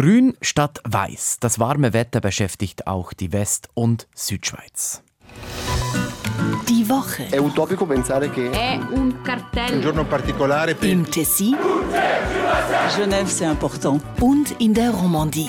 Grün statt Weiß. Das warme Wetter beschäftigt auch die West- und Südschweiz. Die Woche. È utopico pensare che È un cartello. Un giorno particolare per Im Tessin Genève, c'est important. und in der Romandie.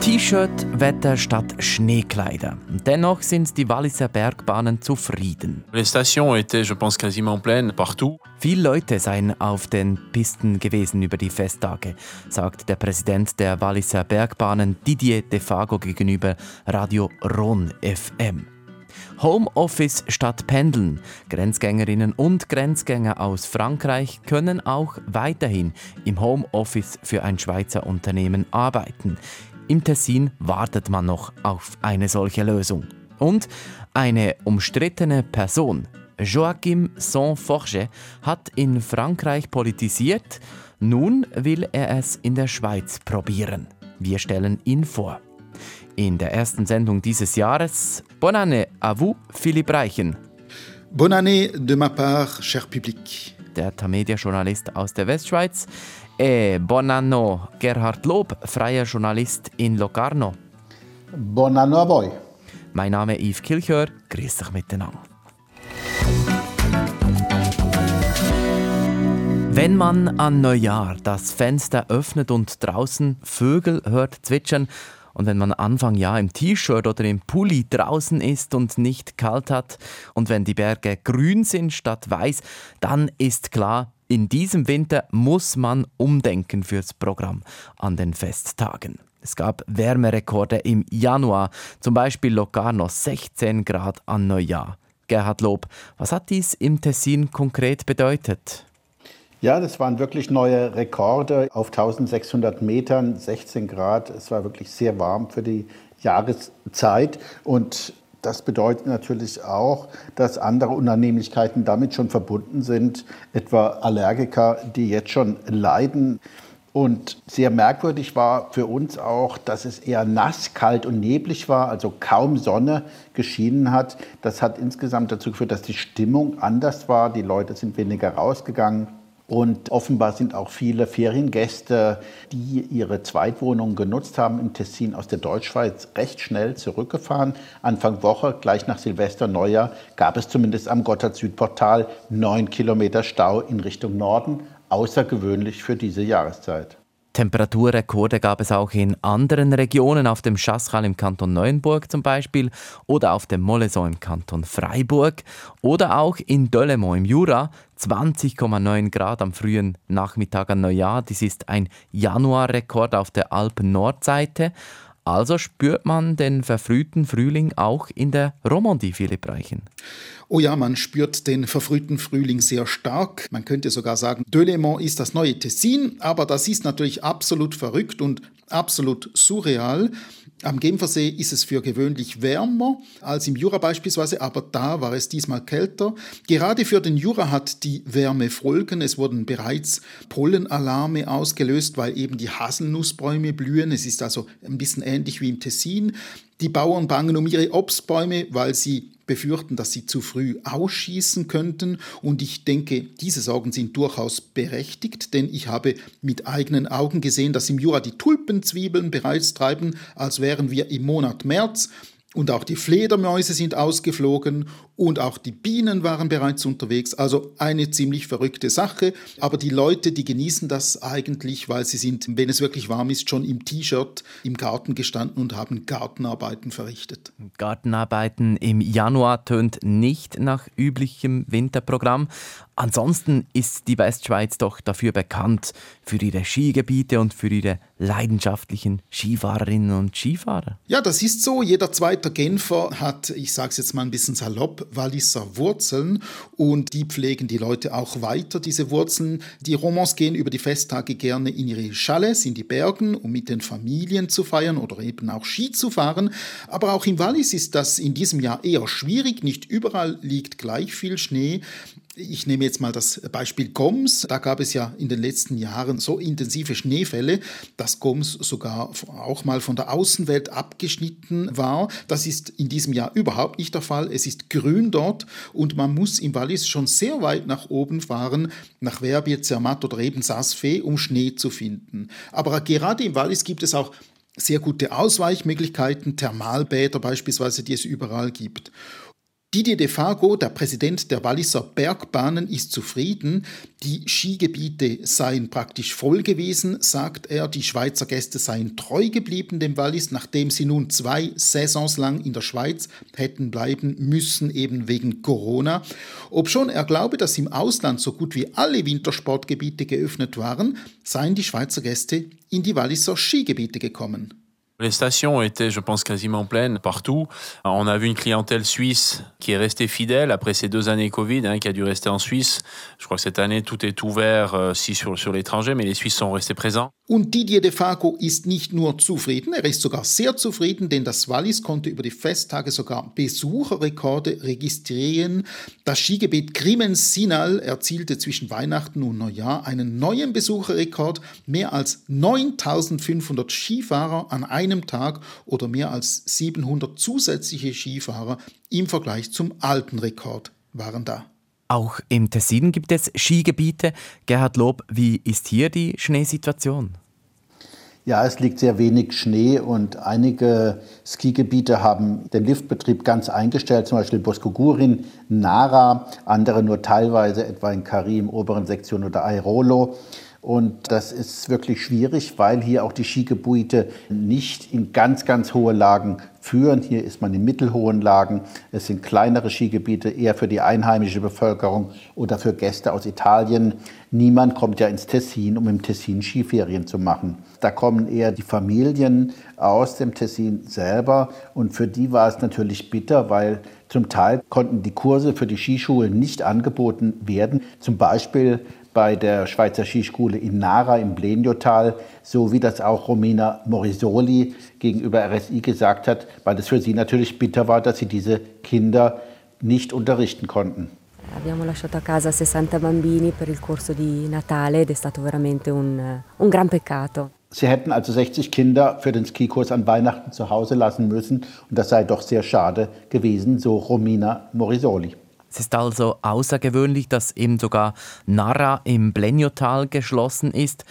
T-Shirt-Wetter statt Schneekleider. Dennoch sind die Walliser Bergbahnen zufrieden. Les stations étaient, je pense, quasiment pleines partout. Viele Leute seien auf den Pisten gewesen über die Festtage, sagt der Präsident der Walliser Bergbahnen Didier Defago gegenüber Radio Ron FM. Homeoffice statt Pendeln. Grenzgängerinnen und Grenzgänger aus Frankreich können auch weiterhin im Homeoffice für ein Schweizer Unternehmen arbeiten. Im Tessin wartet man noch auf eine solche Lösung. Und eine umstrittene Person, Joachim Saint-Forget, hat in Frankreich politisiert. Nun will er es in der Schweiz probieren. Wir stellen ihn vor. In der ersten Sendung dieses Jahres. Bonne année à vous, Philipp Reichen, Bonne année de ma part, cher public. Der Tamedia-Journalist aus der Westschweiz. E bon anno, Gerhard Lob, freier Journalist in Locarno. Buon anno a voi. Mein Name ist Yves Kilchör. Grüß dich miteinander. Wenn man an Neujahr das Fenster öffnet und draußen Vögel hört zwitschern und wenn man Anfang Jahr im T-Shirt oder im Pulli draußen ist und nicht kalt hat und wenn die Berge grün sind statt weiß, dann ist klar, in diesem Winter muss man umdenken fürs Programm an den Festtagen. Es gab Wärmerekorde im Januar, zum Beispiel Locarno 16 Grad an Neujahr. Gerhard Lob, was hat dies im Tessin konkret bedeutet? Ja, das waren wirklich neue Rekorde auf 1600 Metern, 16 Grad. Es war wirklich sehr warm für die Jahreszeit. Und das bedeutet natürlich auch, dass andere Unannehmlichkeiten damit schon verbunden sind, etwa Allergiker, die jetzt schon leiden. Und sehr merkwürdig war für uns auch, dass es eher nass, kalt und neblig war, also kaum Sonne geschienen hat. Das hat insgesamt dazu geführt, dass die Stimmung anders war. Die Leute sind weniger rausgegangen. Und offenbar sind auch viele Feriengäste, die ihre Zweitwohnungen genutzt haben im Tessin aus der Deutschschweiz, recht schnell zurückgefahren. Anfang Woche, gleich nach Silvester, Neujahr, gab es zumindest am Gotthard-Südportal neun Kilometer Stau in Richtung Norden. Außergewöhnlich für diese Jahreszeit. Temperaturrekorde gab es auch in anderen Regionen, auf dem Chaschal im Kanton Neuenburg zum Beispiel oder auf dem Moleson im Kanton Freiburg oder auch in Delemont im Jura 20,9 Grad am frühen Nachmittag an Neujahr. Dies ist ein Januarrekord auf der Alpen-Nordseite. Also spürt man den verfrühten Frühling auch in der Romandie, Philipp Reichen. Oh ja, man spürt den verfrühten Frühling sehr stark. Man könnte sogar sagen, Delemont ist das neue Tessin, aber das ist natürlich absolut verrückt und absolut surreal. Am Genfersee ist es für gewöhnlich wärmer als im Jura beispielsweise, aber da war es diesmal kälter. Gerade für den Jura hat die Wärme Folgen. Es wurden bereits Pollenalarme ausgelöst, weil eben die Haselnussbäume blühen. Es ist also ein bisschen ähnlich wie im Tessin. Die Bauern bangen um ihre Obstbäume, weil sie befürchten, dass sie zu früh ausschießen könnten. Und ich denke, diese Sorgen sind durchaus berechtigt, denn ich habe mit eigenen Augen gesehen, dass im Jura die Tulpenzwiebeln bereits treiben, als wären wir im Monat März. Und auch die Fledermäuse sind ausgeflogen und auch die Bienen waren bereits unterwegs. Also eine ziemlich verrückte Sache. Aber die Leute, die genießen das eigentlich, weil sie sind, wenn es wirklich warm ist, schon im T-Shirt im Garten gestanden und haben Gartenarbeiten verrichtet. Gartenarbeiten im Januar tönt nicht nach üblichem Winterprogramm. Ansonsten ist die Westschweiz doch dafür bekannt für ihre Skigebiete und für ihre leidenschaftlichen Skifahrerinnen und Skifahrer. Ja, das ist so. Jeder zweite Genfer hat, ich sage es jetzt mal ein bisschen salopp, Walliser Wurzeln und die pflegen die Leute auch weiter, diese Wurzeln. Die Romans gehen über die Festtage gerne in ihre Chalets, in die Bergen, um mit den Familien zu feiern oder eben auch Ski zu fahren. Aber auch im Wallis ist das in diesem Jahr eher schwierig. Nicht überall liegt gleich viel Schnee. Ich nehme jetzt mal das Beispiel Goms. Da gab es ja in den letzten Jahren so intensive Schneefälle, dass Goms sogar auch mal von der Außenwelt abgeschnitten war. Das ist in diesem Jahr überhaupt nicht der Fall. Es ist grün dort und man muss im Wallis schon sehr weit nach oben fahren, nach Verbier, Zermatt oder eben Sasfe, um Schnee zu finden. Aber gerade im Wallis gibt es auch sehr gute Ausweichmöglichkeiten, Thermalbäder beispielsweise, die es überall gibt. Didier Defago, der Präsident der Walliser Bergbahnen, ist zufrieden. Die Skigebiete seien praktisch voll gewesen, sagt er. Die Schweizer Gäste seien treu geblieben dem Wallis, nachdem sie nun zwei Saisons lang in der Schweiz hätten bleiben müssen, eben wegen Corona. Obschon er glaube, dass im Ausland so gut wie alle Wintersportgebiete geöffnet waren, seien die Schweizer Gäste in die Walliser Skigebiete gekommen. Les stations étaient, je pense, quasiment pleines partout. On a vu une clientèle suisse qui est restée fidèle après ces deux années Covid, hein, qui a dû rester en Suisse. Je crois que cette année, tout est ouvert, euh, si sur, sur l'étranger, mais les Suisses sont restés présents. Und Didier de Faco ist nicht nur zufrieden, er ist sogar sehr zufrieden, denn das Wallis konnte über die Festtage sogar Besucherrekorde registrieren. Das Skigebiet Grimmen-Sinal erzielte zwischen Weihnachten und Neujahr einen neuen Besucherrekord. Mehr als 9500 Skifahrer an einem Tag oder mehr als 700 zusätzliche Skifahrer im Vergleich zum alten Rekord waren da. Auch im Tessin gibt es Skigebiete. Gerhard Lob, wie ist hier die Schneesituation? Ja, es liegt sehr wenig Schnee und einige Skigebiete haben den Liftbetrieb ganz eingestellt, zum Beispiel Boskogurin, Nara, andere nur teilweise, etwa in Kari im oberen Sektion oder Airolo. Und das ist wirklich schwierig, weil hier auch die Skigebiete nicht in ganz, ganz hohe Lagen führen. Hier ist man in mittelhohen Lagen. Es sind kleinere Skigebiete, eher für die einheimische Bevölkerung oder für Gäste aus Italien. Niemand kommt ja ins Tessin, um im Tessin Skiferien zu machen. Da kommen eher die Familien aus dem Tessin selber. Und für die war es natürlich bitter, weil zum Teil konnten die Kurse für die Skischulen nicht angeboten werden. Zum Beispiel bei der Schweizer Skischule in Nara im Bleniotal, so wie das auch Romina Morisoli gegenüber RSI gesagt hat, weil es für sie natürlich bitter war, dass sie diese Kinder nicht unterrichten konnten. Abbiamo lasciato a casa 60 bambini per il corso di Natale ed è stato veramente un, un gran peccato. Sie hätten also 60 Kinder für den Skikurs an Weihnachten zu Hause lassen müssen und das sei doch sehr schade gewesen, so Romina Morisoli. Es ist also außergewöhnlich, dass eben sogar Narra im Bleniotal geschlossen ist.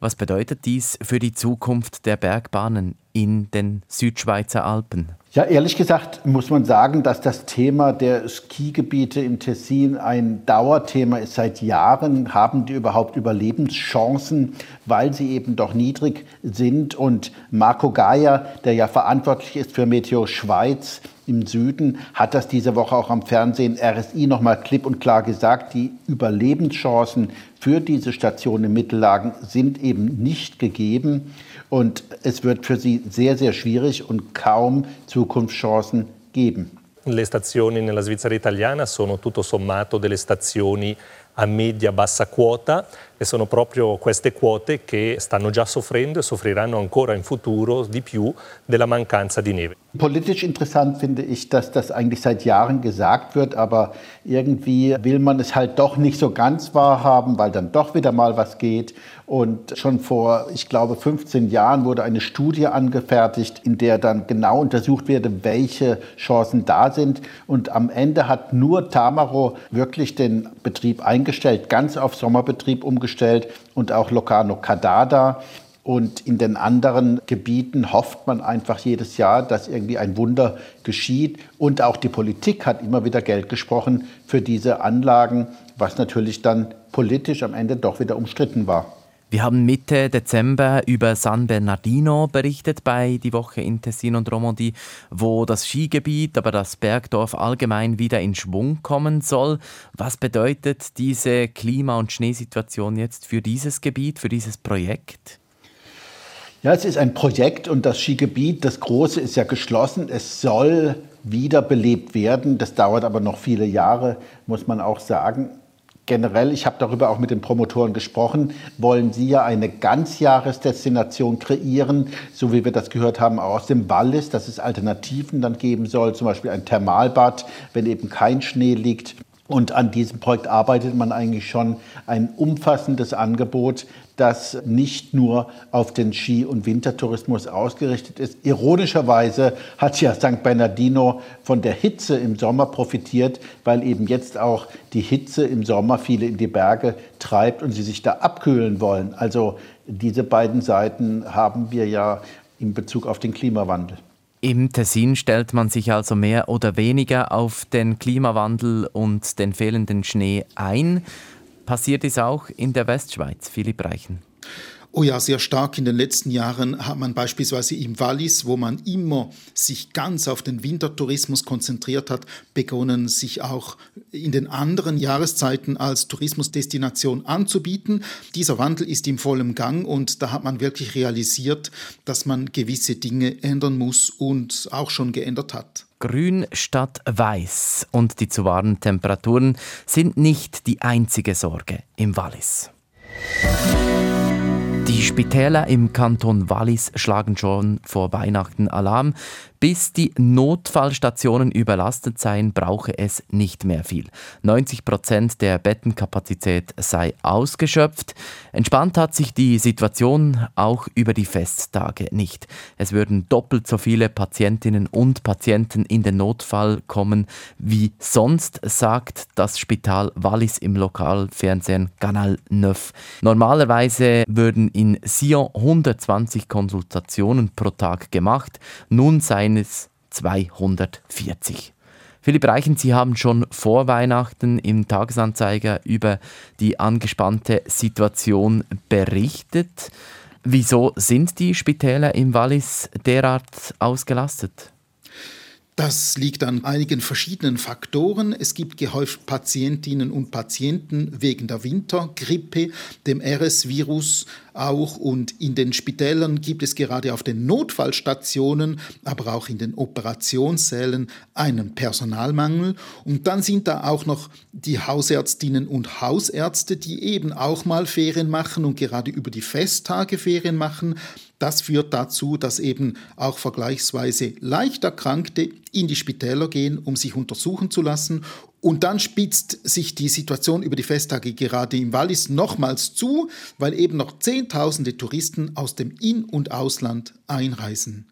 Was bedeutet dies für die Zukunft der Bergbahnen in den Südschweizer Alpen? Ja, ehrlich gesagt muss man sagen, dass das Thema der Skigebiete im Tessin ein Dauerthema ist. Seit Jahren haben die überhaupt Überlebenschancen, weil sie eben doch niedrig sind. Und Marco Gaia, der ja verantwortlich ist für Meteo Schweiz, im Süden hat das diese Woche auch am Fernsehen RSI nochmal klipp und klar gesagt. Die Überlebenschancen für diese Station in Mittellagen sind eben nicht gegeben. Und es wird für sie sehr, sehr schwierig und kaum Zukunftschancen geben. Le stazioni nella Svizzera italiana sono tutto sommato delle stazioni a media-bassa quota e sono proprio queste quote che stanno già soffrendo e soffriranno ancora in futuro di più della mancanza di neve. Politisch interessant finde ich, dass das eigentlich seit Jahren gesagt wird, aber irgendwie will man es halt doch nicht so ganz wahrhaben, weil dann doch wieder mal was geht. Und schon vor, ich glaube, 15 Jahren wurde eine Studie angefertigt, in der dann genau untersucht werde, welche Chancen da sind. Und am Ende hat nur Tamaro wirklich den Betrieb eingestellt, ganz auf Sommerbetrieb umgestellt und auch Locarno Cadada. Und in den anderen Gebieten hofft man einfach jedes Jahr, dass irgendwie ein Wunder geschieht. Und auch die Politik hat immer wieder Geld gesprochen für diese Anlagen, was natürlich dann politisch am Ende doch wieder umstritten war. Wir haben Mitte Dezember über San Bernardino berichtet bei Die Woche in Tessin und Romandie, wo das Skigebiet, aber das Bergdorf allgemein wieder in Schwung kommen soll. Was bedeutet diese Klima- und Schneesituation jetzt für dieses Gebiet, für dieses Projekt? Ja, es ist ein Projekt und das Skigebiet, das große, ist ja geschlossen. Es soll wiederbelebt werden. Das dauert aber noch viele Jahre, muss man auch sagen generell, ich habe darüber auch mit den Promotoren gesprochen, wollen sie ja eine Ganzjahresdestination kreieren, so wie wir das gehört haben aus dem Wallis, dass es Alternativen dann geben soll, zum Beispiel ein Thermalbad, wenn eben kein Schnee liegt. Und an diesem Projekt arbeitet man eigentlich schon ein umfassendes Angebot, das nicht nur auf den Ski- und Wintertourismus ausgerichtet ist. Ironischerweise hat ja St. Bernardino von der Hitze im Sommer profitiert, weil eben jetzt auch die Hitze im Sommer viele in die Berge treibt und sie sich da abkühlen wollen. Also diese beiden Seiten haben wir ja in Bezug auf den Klimawandel. Im Tessin stellt man sich also mehr oder weniger auf den Klimawandel und den fehlenden Schnee ein. Passiert es auch in der Westschweiz, Philipp Reichen? Oh ja, sehr stark. In den letzten Jahren hat man beispielsweise im Wallis, wo man immer sich ganz auf den Wintertourismus konzentriert hat, begonnen, sich auch in den anderen Jahreszeiten als Tourismusdestination anzubieten. Dieser Wandel ist im vollen Gang und da hat man wirklich realisiert, dass man gewisse Dinge ändern muss und auch schon geändert hat. Grün statt Weiß und die zu warmen Temperaturen sind nicht die einzige Sorge im Wallis. Die Spitäler im Kanton Wallis schlagen schon vor Weihnachten Alarm. Bis die Notfallstationen überlastet seien, brauche es nicht mehr viel. 90 Prozent der Bettenkapazität sei ausgeschöpft. Entspannt hat sich die Situation auch über die Festtage nicht. Es würden doppelt so viele Patientinnen und Patienten in den Notfall kommen wie sonst, sagt das Spital Wallis im Lokalfernsehen Canal 9. Normalerweise würden in Sion 120 Konsultationen pro Tag gemacht. Nun seien eines 240. Philipp Reichen, Sie haben schon vor Weihnachten im Tagesanzeiger über die angespannte Situation berichtet. Wieso sind die Spitäler im Wallis derart ausgelastet? Das liegt an einigen verschiedenen Faktoren. Es gibt gehäuft Patientinnen und Patienten wegen der Wintergrippe, dem RS-Virus auch. Und in den Spitälern gibt es gerade auf den Notfallstationen, aber auch in den Operationssälen einen Personalmangel. Und dann sind da auch noch die Hausärztinnen und Hausärzte, die eben auch mal Ferien machen und gerade über die Festtage Ferien machen. Das führt dazu, dass eben auch vergleichsweise leicht Erkrankte in die Spitäler gehen, um sich untersuchen zu lassen. Und dann spitzt sich die Situation über die Festtage gerade im Wallis nochmals zu, weil eben noch Zehntausende Touristen aus dem In- und Ausland einreisen.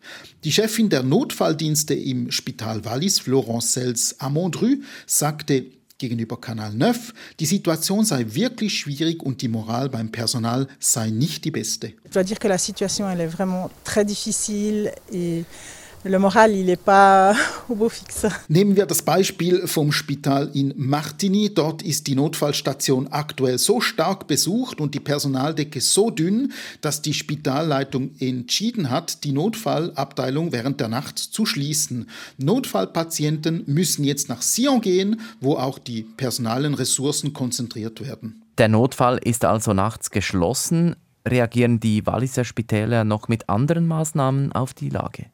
Die Chefin der Notfalldienste im Spital Wallis, Florence Sels Amondru, sagte, gegenüber Kanal 9, die Situation sei wirklich schwierig und die Moral beim Personal sei nicht die beste. Ich dois dire que la situation elle est vraiment très difficile et Le moral, il est pas au beau fixe. Nehmen wir das Beispiel vom Spital in Martigny. Dort ist die Notfallstation aktuell so stark besucht und die Personaldecke so dünn, dass die Spitalleitung entschieden hat, die Notfallabteilung während der Nacht zu schließen. Notfallpatienten müssen jetzt nach Sion gehen, wo auch die personalen Ressourcen konzentriert werden. Der Notfall ist also nachts geschlossen. Reagieren die Walliser Spitäler noch mit anderen Maßnahmen auf die Lage?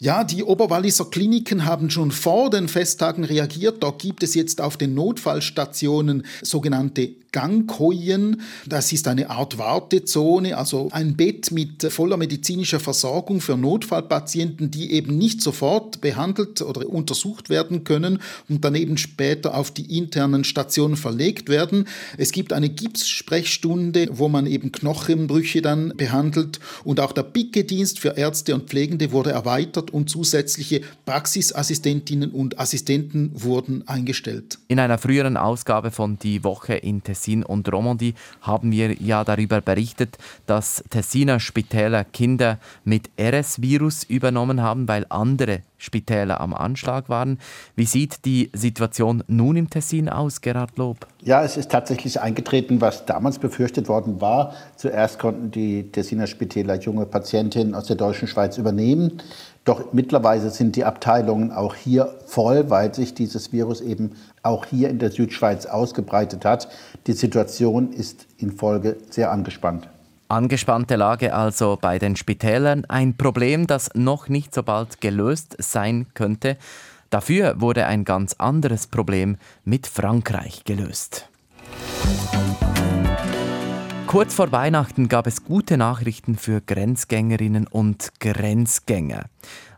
Ja, die Oberwalliser Kliniken haben schon vor den Festtagen reagiert. Da gibt es jetzt auf den Notfallstationen sogenannte Gangkojen. Das ist eine Art Wartezone, also ein Bett mit voller medizinischer Versorgung für Notfallpatienten, die eben nicht sofort behandelt oder untersucht werden können und daneben später auf die internen Stationen verlegt werden. Es gibt eine Gipssprechstunde, wo man eben Knochenbrüche dann behandelt und auch der Picke-Dienst für Ärzte und Pflegende wurde erweitert und zusätzliche Praxisassistentinnen und Assistenten wurden eingestellt. In einer früheren Ausgabe von Die Woche in Tessin Tessin und Romandie haben wir ja darüber berichtet, dass Tessiner Spitäler Kinder mit RS-Virus übernommen haben, weil andere Spitäler am Anschlag waren. Wie sieht die Situation nun im Tessin aus, Gerhard Lob? Ja, es ist tatsächlich eingetreten, was damals befürchtet worden war. Zuerst konnten die Tessiner Spitäler junge Patientinnen aus der deutschen Schweiz übernehmen. Doch mittlerweile sind die Abteilungen auch hier voll, weil sich dieses Virus eben auch hier in der Südschweiz ausgebreitet hat. Die Situation ist in Folge sehr angespannt. Angespannte Lage also bei den Spitälern, ein Problem, das noch nicht so bald gelöst sein könnte. Dafür wurde ein ganz anderes Problem mit Frankreich gelöst. Kurz vor Weihnachten gab es gute Nachrichten für Grenzgängerinnen und Grenzgänger.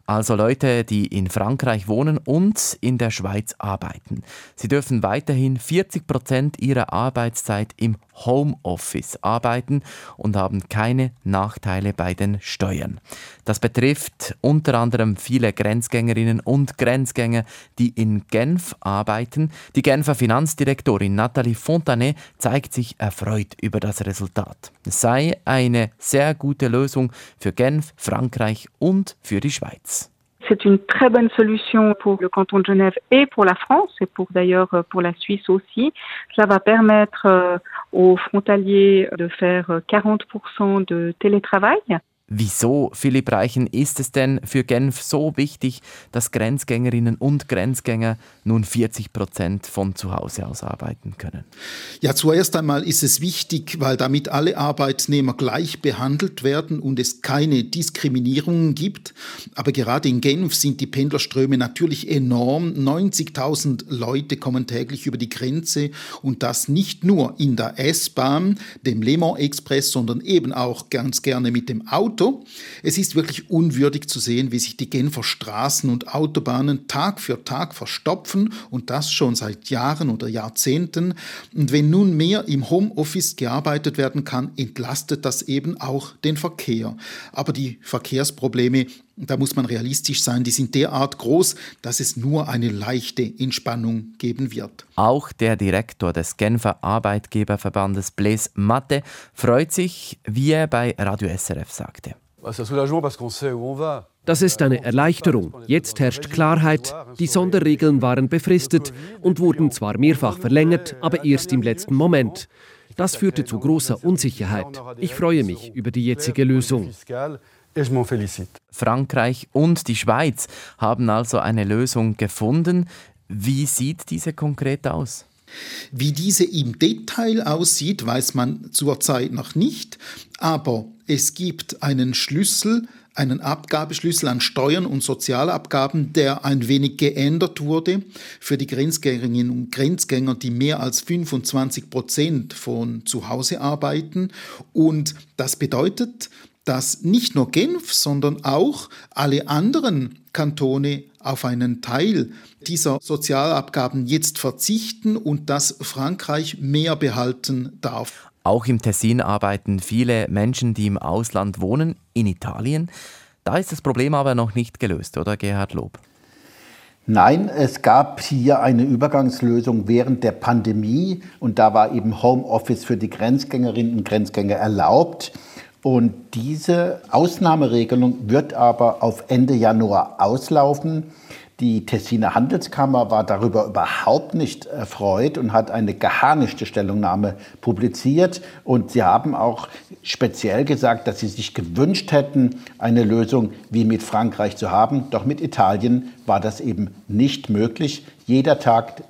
Also Leute, die in Frankreich wohnen und in der Schweiz arbeiten. Sie dürfen weiterhin 40 Prozent ihrer Arbeitszeit im Homeoffice arbeiten und haben keine Nachteile bei den Steuern. Das betrifft unter anderem viele Grenzgängerinnen und Grenzgänger, die in Genf arbeiten. Die Genfer Finanzdirektorin Nathalie Fontanet zeigt sich erfreut über das Resultat. Es sei eine sehr gute Lösung für Genf, Frankreich und für die Schweiz. C'est une très bonne solution pour le canton de Genève et pour la France et pour d'ailleurs euh, pour la Suisse aussi. Cela va permettre euh, aux frontaliers de faire 40% de télétravail. Wieso, Philipp Reichen, ist es denn für Genf so wichtig, dass Grenzgängerinnen und Grenzgänger nun 40 Prozent von zu Hause aus arbeiten können? Ja, zuerst einmal ist es wichtig, weil damit alle Arbeitnehmer gleich behandelt werden und es keine Diskriminierungen gibt. Aber gerade in Genf sind die Pendlerströme natürlich enorm. 90.000 Leute kommen täglich über die Grenze und das nicht nur in der S-Bahn, dem Le Mans Express, sondern eben auch ganz gerne mit dem Auto. Auto. Es ist wirklich unwürdig zu sehen, wie sich die Genfer Straßen und Autobahnen Tag für Tag verstopfen und das schon seit Jahren oder Jahrzehnten. Und wenn nun mehr im Homeoffice gearbeitet werden kann, entlastet das eben auch den Verkehr. Aber die Verkehrsprobleme da muss man realistisch sein, die sind derart groß, dass es nur eine leichte Entspannung geben wird. Auch der Direktor des Genfer Arbeitgeberverbandes Blaise Matte freut sich, wie er bei Radio SRF sagte. Das ist eine Erleichterung. Jetzt herrscht Klarheit. Die Sonderregeln waren befristet und wurden zwar mehrfach verlängert, aber erst im letzten Moment. Das führte zu großer Unsicherheit. Ich freue mich über die jetzige Lösung. Frankreich und die Schweiz haben also eine Lösung gefunden. Wie sieht diese konkret aus? Wie diese im Detail aussieht, weiß man zurzeit noch nicht, aber es gibt einen Schlüssel, einen Abgabeschlüssel an Steuern und Sozialabgaben, der ein wenig geändert wurde für die Grenzgängerinnen und Grenzgänger, die mehr als 25 Prozent von zu Hause arbeiten. Und das bedeutet, dass nicht nur Genf, sondern auch alle anderen Kantone auf einen Teil dieser Sozialabgaben jetzt verzichten und dass Frankreich mehr behalten darf. Auch im Tessin arbeiten viele Menschen, die im Ausland wohnen, in Italien. Da ist das Problem aber noch nicht gelöst, oder Gerhard Lob? Nein, es gab hier eine Übergangslösung während der Pandemie und da war eben Homeoffice für die Grenzgängerinnen und Grenzgänger erlaubt. Und diese Ausnahmeregelung wird aber auf Ende Januar auslaufen. Die Tessiner Handelskammer war darüber überhaupt nicht erfreut und hat eine geharnischte Stellungnahme publiziert. Und sie haben auch speziell gesagt, dass sie sich gewünscht hätten, eine Lösung wie mit Frankreich zu haben. Doch mit Italien war das eben nicht möglich. Jeder Tag,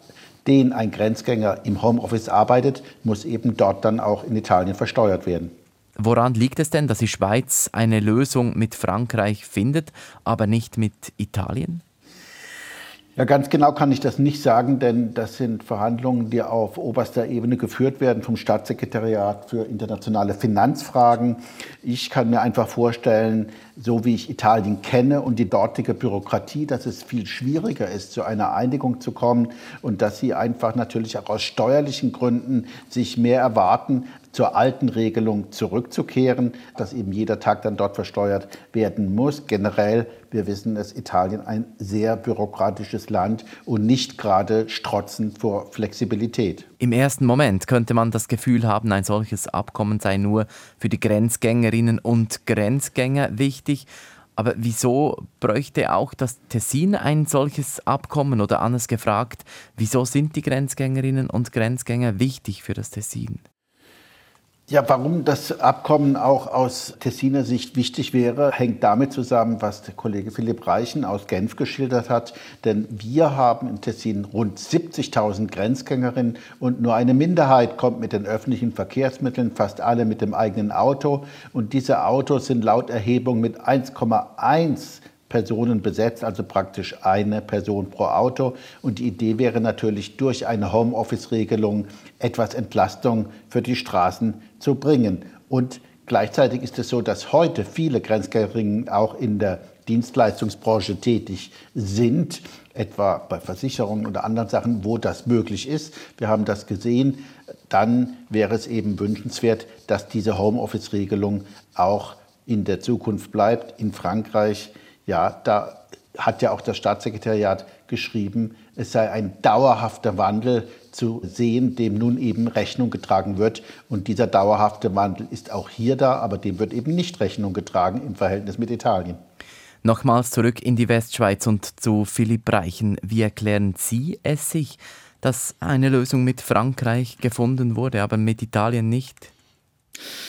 den ein Grenzgänger im Homeoffice arbeitet, muss eben dort dann auch in Italien versteuert werden. Woran liegt es denn, dass die Schweiz eine Lösung mit Frankreich findet, aber nicht mit Italien? Ja, ganz genau kann ich das nicht sagen, denn das sind Verhandlungen, die auf oberster Ebene geführt werden vom Staatssekretariat für internationale Finanzfragen. Ich kann mir einfach vorstellen, so wie ich Italien kenne und die dortige Bürokratie, dass es viel schwieriger ist, zu einer Einigung zu kommen und dass sie einfach natürlich auch aus steuerlichen Gründen sich mehr erwarten, zur alten Regelung zurückzukehren, dass eben jeder Tag dann dort versteuert werden muss. Generell, wir wissen es, Italien ein sehr bürokratisches Land und nicht gerade strotzend vor Flexibilität. Im ersten Moment könnte man das Gefühl haben, ein solches Abkommen sei nur für die Grenzgängerinnen und Grenzgänger wichtig. Aber wieso bräuchte auch das Tessin ein solches Abkommen? Oder anders gefragt, wieso sind die Grenzgängerinnen und Grenzgänger wichtig für das Tessin? Ja, warum das Abkommen auch aus Tessiner Sicht wichtig wäre, hängt damit zusammen, was der Kollege Philipp Reichen aus Genf geschildert hat. Denn wir haben in Tessin rund 70.000 Grenzgängerinnen und nur eine Minderheit kommt mit den öffentlichen Verkehrsmitteln, fast alle mit dem eigenen Auto. Und diese Autos sind laut Erhebung mit 1,1 Personen besetzt, also praktisch eine Person pro Auto. Und die Idee wäre natürlich durch eine Homeoffice-Regelung etwas Entlastung für die Straßen zu bringen. Und Gleichzeitig ist es so, dass heute viele Grenzgängerinnen auch in der Dienstleistungsbranche tätig sind, etwa bei Versicherungen oder anderen Sachen, wo das möglich ist. Wir haben das gesehen. Dann wäre es eben wünschenswert, dass diese Homeoffice-Regelung auch in der Zukunft bleibt. In Frankreich, ja, da hat ja auch das Staatssekretariat geschrieben, es sei ein dauerhafter Wandel zu sehen, dem nun eben Rechnung getragen wird. Und dieser dauerhafte Wandel ist auch hier da, aber dem wird eben nicht Rechnung getragen im Verhältnis mit Italien. Nochmals zurück in die Westschweiz und zu Philipp Reichen. Wie erklären Sie es sich, dass eine Lösung mit Frankreich gefunden wurde, aber mit Italien nicht?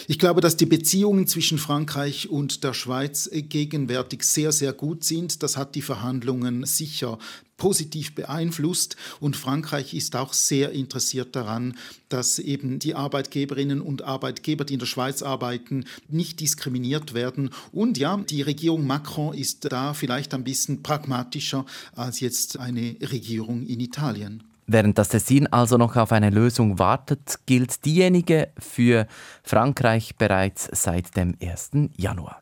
Ich glaube, dass die Beziehungen zwischen Frankreich und der Schweiz gegenwärtig sehr, sehr gut sind. Das hat die Verhandlungen sicher positiv beeinflusst und Frankreich ist auch sehr interessiert daran, dass eben die Arbeitgeberinnen und Arbeitgeber, die in der Schweiz arbeiten, nicht diskriminiert werden. Und ja, die Regierung Macron ist da vielleicht ein bisschen pragmatischer als jetzt eine Regierung in Italien. Während das Tessin also noch auf eine Lösung wartet, gilt diejenige für Frankreich bereits seit dem 1. Januar.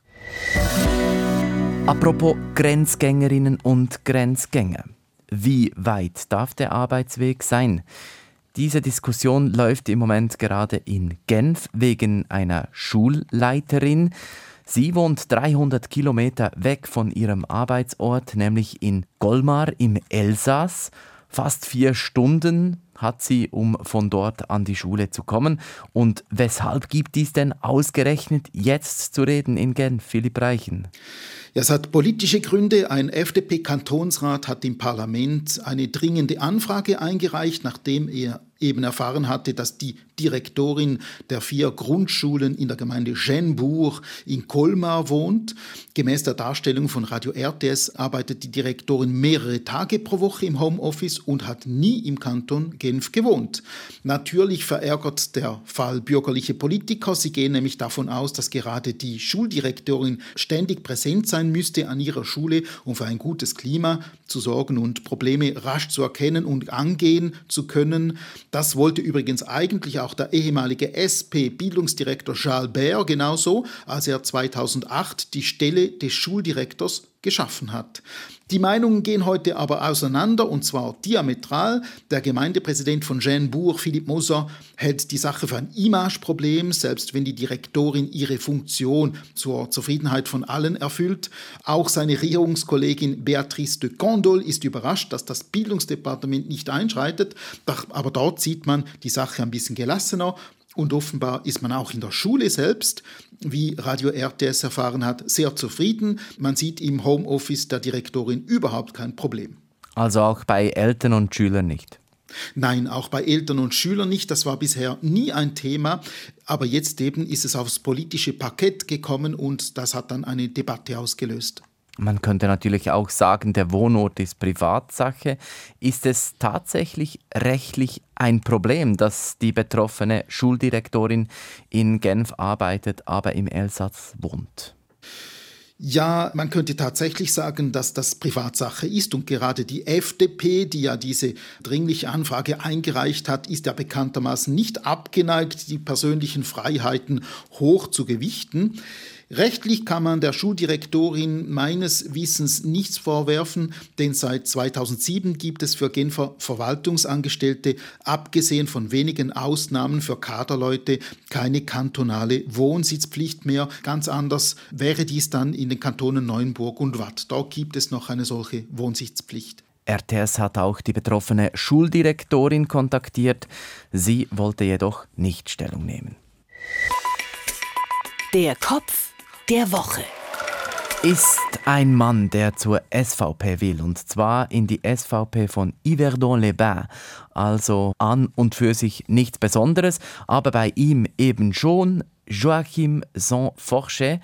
Apropos Grenzgängerinnen und Grenzgänger. Wie weit darf der Arbeitsweg sein? Diese Diskussion läuft im Moment gerade in Genf wegen einer Schulleiterin. Sie wohnt 300 Kilometer weg von ihrem Arbeitsort, nämlich in Golmar im Elsass. Fast vier Stunden hat sie, um von dort an die Schule zu kommen. Und weshalb gibt dies denn ausgerechnet jetzt zu reden in Genf, Philipp Reichen? Ja, es hat politische Gründe. Ein FDP-Kantonsrat hat im Parlament eine dringende Anfrage eingereicht, nachdem er eben erfahren hatte, dass die Direktorin der vier Grundschulen in der Gemeinde Genbourg in Colmar wohnt. Gemäß der Darstellung von Radio RTS arbeitet die Direktorin mehrere Tage pro Woche im Homeoffice und hat nie im Kanton Genf gewohnt. Natürlich verärgert der Fall bürgerliche Politiker. Sie gehen nämlich davon aus, dass gerade die Schuldirektorin ständig präsent sein müsste an ihrer Schule, um für ein gutes Klima zu sorgen und Probleme rasch zu erkennen und angehen zu können. Das wollte übrigens eigentlich auch der ehemalige SP-Bildungsdirektor Baer genauso, als er 2008 die Stelle des Schuldirektors geschaffen hat. Die Meinungen gehen heute aber auseinander und zwar diametral. Der Gemeindepräsident von Genbourg, Philipp Moser, hält die Sache für ein Imageproblem, selbst wenn die Direktorin ihre Funktion zur Zufriedenheit von allen erfüllt. Auch seine Regierungskollegin Beatrice de Condol ist überrascht, dass das Bildungsdepartement nicht einschreitet, aber dort sieht man die Sache ein bisschen gelassener. Und offenbar ist man auch in der Schule selbst, wie Radio RTS erfahren hat, sehr zufrieden. Man sieht im Homeoffice der Direktorin überhaupt kein Problem. Also auch bei Eltern und Schülern nicht. Nein, auch bei Eltern und Schülern nicht. Das war bisher nie ein Thema. Aber jetzt eben ist es aufs politische Parkett gekommen und das hat dann eine Debatte ausgelöst. Man könnte natürlich auch sagen, der Wohnort ist Privatsache. Ist es tatsächlich rechtlich ein Problem, dass die betroffene Schuldirektorin in Genf arbeitet, aber im Elsass wohnt? Ja, man könnte tatsächlich sagen, dass das Privatsache ist und gerade die FDP, die ja diese dringliche Anfrage eingereicht hat, ist ja bekanntermaßen nicht abgeneigt, die persönlichen Freiheiten hoch zu gewichten. Rechtlich kann man der Schuldirektorin meines Wissens nichts vorwerfen, denn seit 2007 gibt es für Genfer Verwaltungsangestellte, abgesehen von wenigen Ausnahmen für Kaderleute, keine kantonale Wohnsitzpflicht mehr. Ganz anders wäre dies dann in den Kantonen Neuenburg und Watt. Dort gibt es noch eine solche Wohnsitzpflicht. RTS hat auch die betroffene Schuldirektorin kontaktiert. Sie wollte jedoch nicht Stellung nehmen. Der Kopf der Woche. Ist ein Mann, der zur SVP will, und zwar in die SVP von Yverdon-les-Bains. Also an und für sich nichts Besonderes, aber bei ihm eben schon Joachim Saint-Forchet.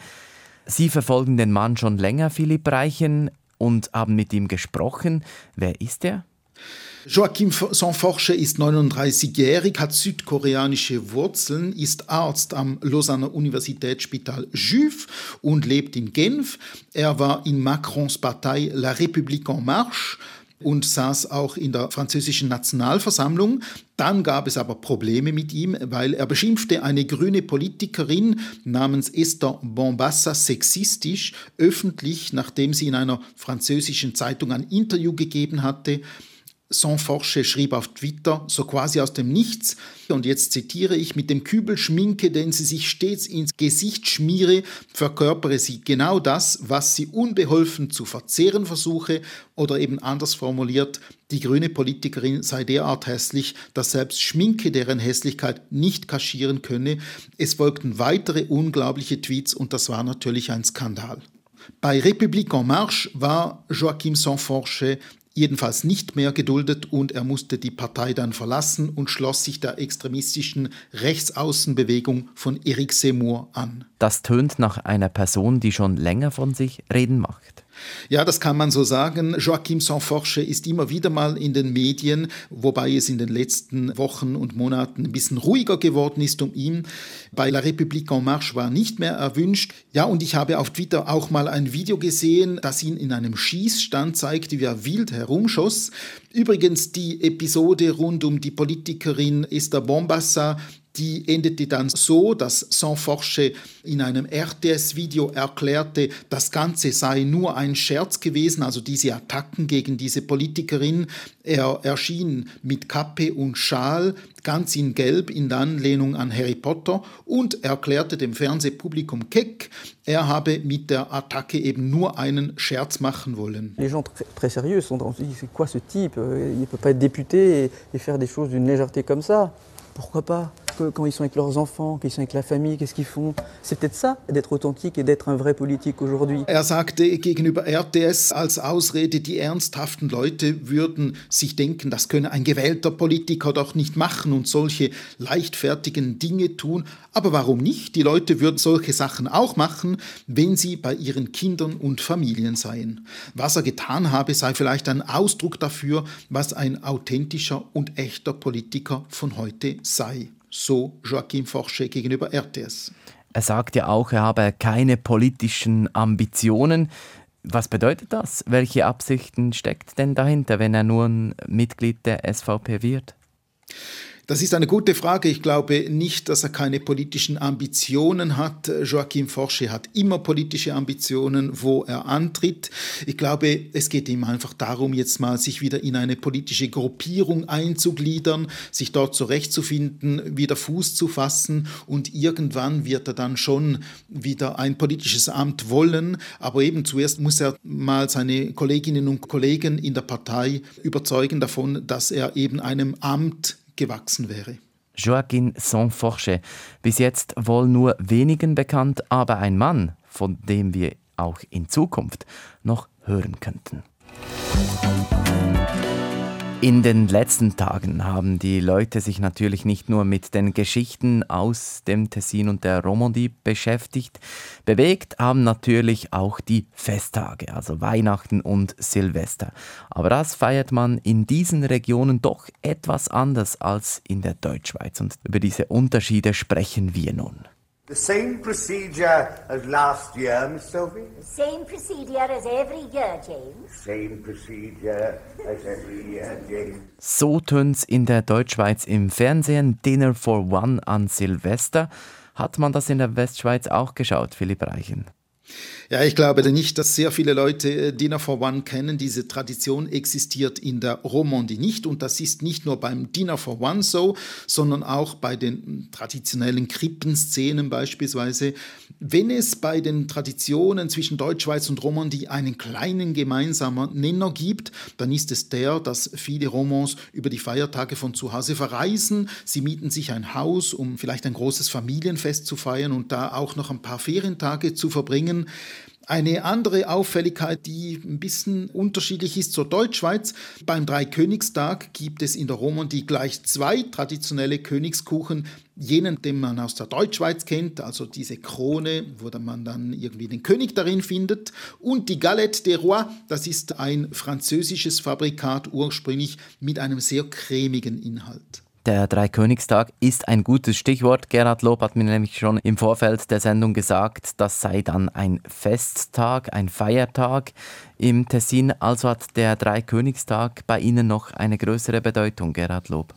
Sie verfolgen den Mann schon länger, Philipp Reichen, und haben mit ihm gesprochen. Wer ist er? Joachim Sanforche ist 39-jährig, hat südkoreanische Wurzeln, ist Arzt am Lausanner Universitätsspital Juif und lebt in Genf. Er war in Macrons Partei La République en Marche und saß auch in der französischen Nationalversammlung. Dann gab es aber Probleme mit ihm, weil er beschimpfte eine grüne Politikerin namens Esther Bombassa sexistisch öffentlich, nachdem sie in einer französischen Zeitung ein Interview gegeben hatte. Saint-Forche schrieb auf Twitter, so quasi aus dem Nichts, und jetzt zitiere ich, mit dem Kübel Schminke, den sie sich stets ins Gesicht schmiere, verkörpere sie genau das, was sie unbeholfen zu verzehren versuche, oder eben anders formuliert, die grüne Politikerin sei derart hässlich, dass selbst Schminke deren Hässlichkeit nicht kaschieren könne. Es folgten weitere unglaubliche Tweets und das war natürlich ein Skandal. Bei République en Marche war Joachim Saint-Forche jedenfalls nicht mehr geduldet und er musste die Partei dann verlassen und schloss sich der extremistischen Rechtsaußenbewegung von Eric Seymour an. Das tönt nach einer Person, die schon länger von sich reden macht. Ja, das kann man so sagen. Joachim Saint-Forche ist immer wieder mal in den Medien, wobei es in den letzten Wochen und Monaten ein bisschen ruhiger geworden ist um ihn. Bei La République en Marche war nicht mehr erwünscht. Ja, und ich habe auf Twitter auch mal ein Video gesehen, das ihn in einem Schießstand zeigte, wie er wild herumschoss. Übrigens die Episode rund um die Politikerin Esther Bombassa, die endete dann so, dass Saint-Forche in einem RTS-Video erklärte, das Ganze sei nur ein Scherz gewesen, also diese Attacken gegen diese Politikerin. Er erschien mit Kappe und Schal, ganz in Gelb, in Anlehnung an Harry Potter und erklärte dem Fernsehpublikum keck, er habe mit der Attacke eben nur einen Scherz machen wollen. Les gens très, très sérieux sont dans quoi ce type euh, Il peut pas être député et, et faire des choses d'une légèreté comme ça. Pourquoi pas quand ils sont avec leurs enfants, qu'ils sont avec la famille, qu'est-ce qu'ils font C'est peut-être ça, d'être authentique et d'être un vrai politique aujourd'hui. Er sagte gegenüber RTS als Ausrede, die ernsthaften Leute würden sich denken, das könne ein gewählter Politiker doch nicht machen und solche leichtfertigen Dinge tun. Aber warum nicht? Die Leute würden solche Sachen auch machen, wenn sie bei ihren Kindern und Familien seien. Was er getan habe, sei vielleicht ein Ausdruck dafür, was ein authentischer und echter Politiker von heute sei so Joachim Forche gegenüber RTS. Er sagt ja auch, er habe keine politischen Ambitionen. Was bedeutet das? Welche Absichten steckt denn dahinter, wenn er nur ein Mitglied der SVP wird? Das ist eine gute Frage. Ich glaube nicht, dass er keine politischen Ambitionen hat. Joachim Forsche hat immer politische Ambitionen, wo er antritt. Ich glaube, es geht ihm einfach darum, jetzt mal sich wieder in eine politische Gruppierung einzugliedern, sich dort zurechtzufinden, wieder Fuß zu fassen und irgendwann wird er dann schon wieder ein politisches Amt wollen. Aber eben zuerst muss er mal seine Kolleginnen und Kollegen in der Partei überzeugen davon, dass er eben einem Amt gewachsen wäre. Joaquin Saint-Forche, bis jetzt wohl nur wenigen bekannt, aber ein Mann, von dem wir auch in Zukunft noch hören könnten. In den letzten Tagen haben die Leute sich natürlich nicht nur mit den Geschichten aus dem Tessin und der Romandie beschäftigt. Bewegt haben natürlich auch die Festtage, also Weihnachten und Silvester. Aber das feiert man in diesen Regionen doch etwas anders als in der Deutschschweiz. Und über diese Unterschiede sprechen wir nun. The same procedure as last year, Miss Sophie? The same procedure as every year, James. Same procedure as every year, James. So tönt's in der Deutschschweiz im Fernsehen. Dinner for One an Silvester. Hat man das in der Westschweiz auch geschaut, Philipp Reichen? Ja, ich glaube nicht, dass sehr viele Leute äh, Dinner for One kennen. Diese Tradition existiert in der Romandie nicht und das ist nicht nur beim Dinner for One so, sondern auch bei den traditionellen Krippenszenen beispielsweise. Wenn es bei den Traditionen zwischen Deutschschweiz und Romandie einen kleinen gemeinsamen Nenner gibt, dann ist es der, dass viele Romans über die Feiertage von zu Hause verreisen. Sie mieten sich ein Haus, um vielleicht ein großes Familienfest zu feiern und da auch noch ein paar Ferientage zu verbringen. Eine andere Auffälligkeit, die ein bisschen unterschiedlich ist zur Deutschschweiz, beim Dreikönigstag gibt es in der Romandie gleich zwei traditionelle Königskuchen, jenen, den man aus der Deutschschweiz kennt, also diese Krone, wo man dann irgendwie den König darin findet, und die Galette des Rois, das ist ein französisches Fabrikat ursprünglich mit einem sehr cremigen Inhalt. Der Dreikönigstag ist ein gutes Stichwort. Gerhard Lob hat mir nämlich schon im Vorfeld der Sendung gesagt, das sei dann ein Festtag, ein Feiertag im Tessin. Also hat der Dreikönigstag bei Ihnen noch eine größere Bedeutung, Gerhard Lob.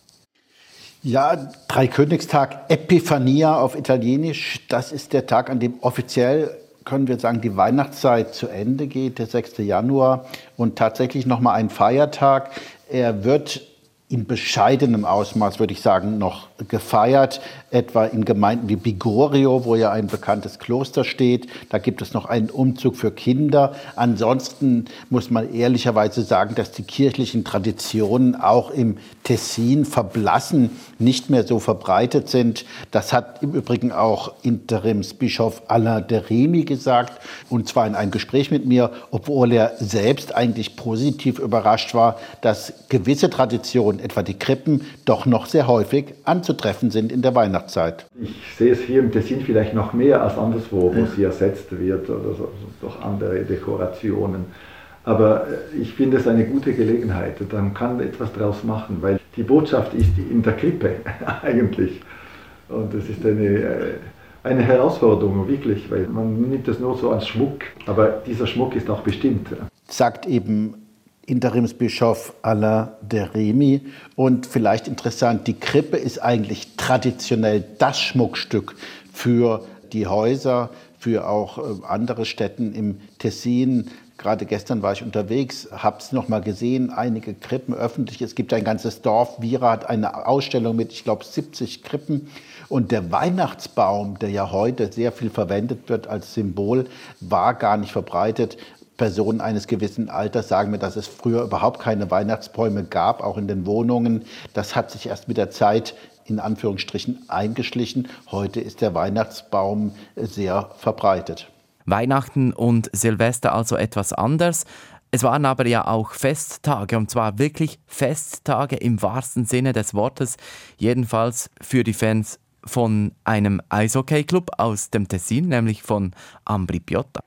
Ja, Dreikönigstag, Epifania auf Italienisch, das ist der Tag, an dem offiziell können wir sagen, die Weihnachtszeit zu Ende geht, der 6. Januar und tatsächlich nochmal ein Feiertag. Er wird in bescheidenem Ausmaß, würde ich sagen, noch gefeiert, etwa in Gemeinden wie Bigorio, wo ja ein bekanntes Kloster steht. Da gibt es noch einen Umzug für Kinder. Ansonsten muss man ehrlicherweise sagen, dass die kirchlichen Traditionen auch im Tessin verblassen, nicht mehr so verbreitet sind. Das hat im Übrigen auch Interimsbischof Alain de Remy gesagt, und zwar in einem Gespräch mit mir, obwohl er selbst eigentlich positiv überrascht war, dass gewisse Traditionen und etwa die Krippen doch noch sehr häufig anzutreffen sind in der Weihnachtszeit. Ich sehe es hier im Tessin vielleicht noch mehr als anderswo, wo sie ersetzt wird oder so, durch andere Dekorationen. Aber äh, ich finde es eine gute Gelegenheit. Man kann etwas daraus machen, weil die Botschaft ist in der Krippe eigentlich. Und es ist eine, äh, eine Herausforderung, wirklich, weil man nimmt es nur so als Schmuck, aber dieser Schmuck ist auch bestimmt. Sagt eben Interimsbischof Alain de Remy. Und vielleicht interessant, die Krippe ist eigentlich traditionell das Schmuckstück für die Häuser, für auch äh, andere Städten im Tessin. Gerade gestern war ich unterwegs, habe es noch mal gesehen, einige Krippen öffentlich. Es gibt ein ganzes Dorf. Vira hat eine Ausstellung mit, ich glaube, 70 Krippen. Und der Weihnachtsbaum, der ja heute sehr viel verwendet wird als Symbol, war gar nicht verbreitet. Personen eines gewissen Alters sagen mir, dass es früher überhaupt keine Weihnachtsbäume gab, auch in den Wohnungen. Das hat sich erst mit der Zeit in Anführungsstrichen eingeschlichen. Heute ist der Weihnachtsbaum sehr verbreitet. Weihnachten und Silvester also etwas anders. Es waren aber ja auch Festtage, und zwar wirklich Festtage im wahrsten Sinne des Wortes, jedenfalls für die Fans von einem Eishockey-Club aus dem Tessin, nämlich von Ambri Piotta.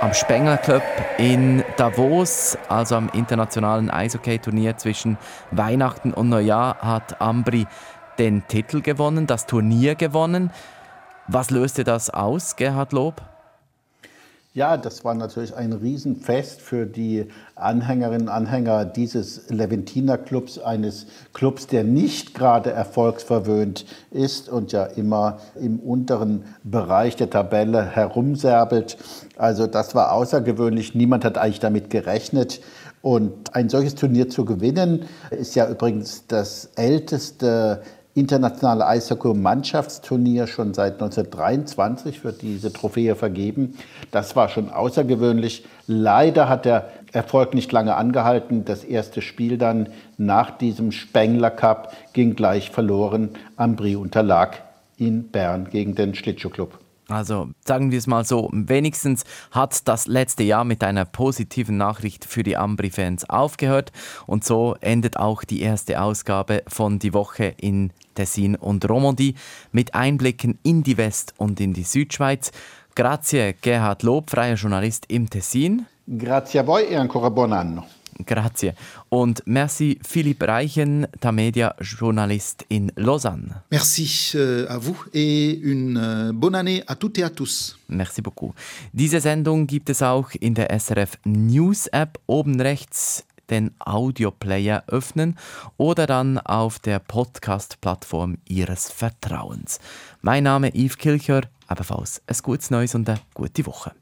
Am Spengler Club in Davos, also am internationalen Eishockey-Turnier zwischen Weihnachten und Neujahr, hat Ambri den Titel gewonnen, das Turnier gewonnen. Was löste das aus, Gerhard Lob? Ja, das war natürlich ein Riesenfest für die Anhängerinnen und Anhänger dieses Leventiner Clubs, eines Clubs, der nicht gerade erfolgsverwöhnt ist und ja immer im unteren Bereich der Tabelle herumserbelt. Also das war außergewöhnlich. Niemand hat eigentlich damit gerechnet. Und ein solches Turnier zu gewinnen, ist ja übrigens das älteste internationale Eishockey-Mannschaftsturnier schon seit 1923 wird diese Trophäe vergeben. Das war schon außergewöhnlich. Leider hat der Erfolg nicht lange angehalten. Das erste Spiel dann nach diesem Spengler Cup ging gleich verloren. Ambri unterlag in Bern gegen den Schlittschuhclub. Also sagen wir es mal so, wenigstens hat das letzte Jahr mit einer positiven Nachricht für die Ambri-Fans aufgehört und so endet auch die erste Ausgabe von Die Woche in Tessin und Romandie mit Einblicken in die West- und in die Südschweiz. Grazie Gerhard Lob, freier Journalist im Tessin. Grazie a voi e ancora buon anno. Grazie. Und merci Philipp Reichen, Tamedia Journalist in Lausanne. Merci euh, à vous et une euh, bonne année à toutes et à tous. Merci beaucoup. Diese Sendung gibt es auch in der SRF News App oben rechts den Audioplayer öffnen oder dann auf der Podcast-Plattform Ihres Vertrauens. Mein Name ist Yves Kilcher, ebenfalls ein gutes Neues und eine gute Woche.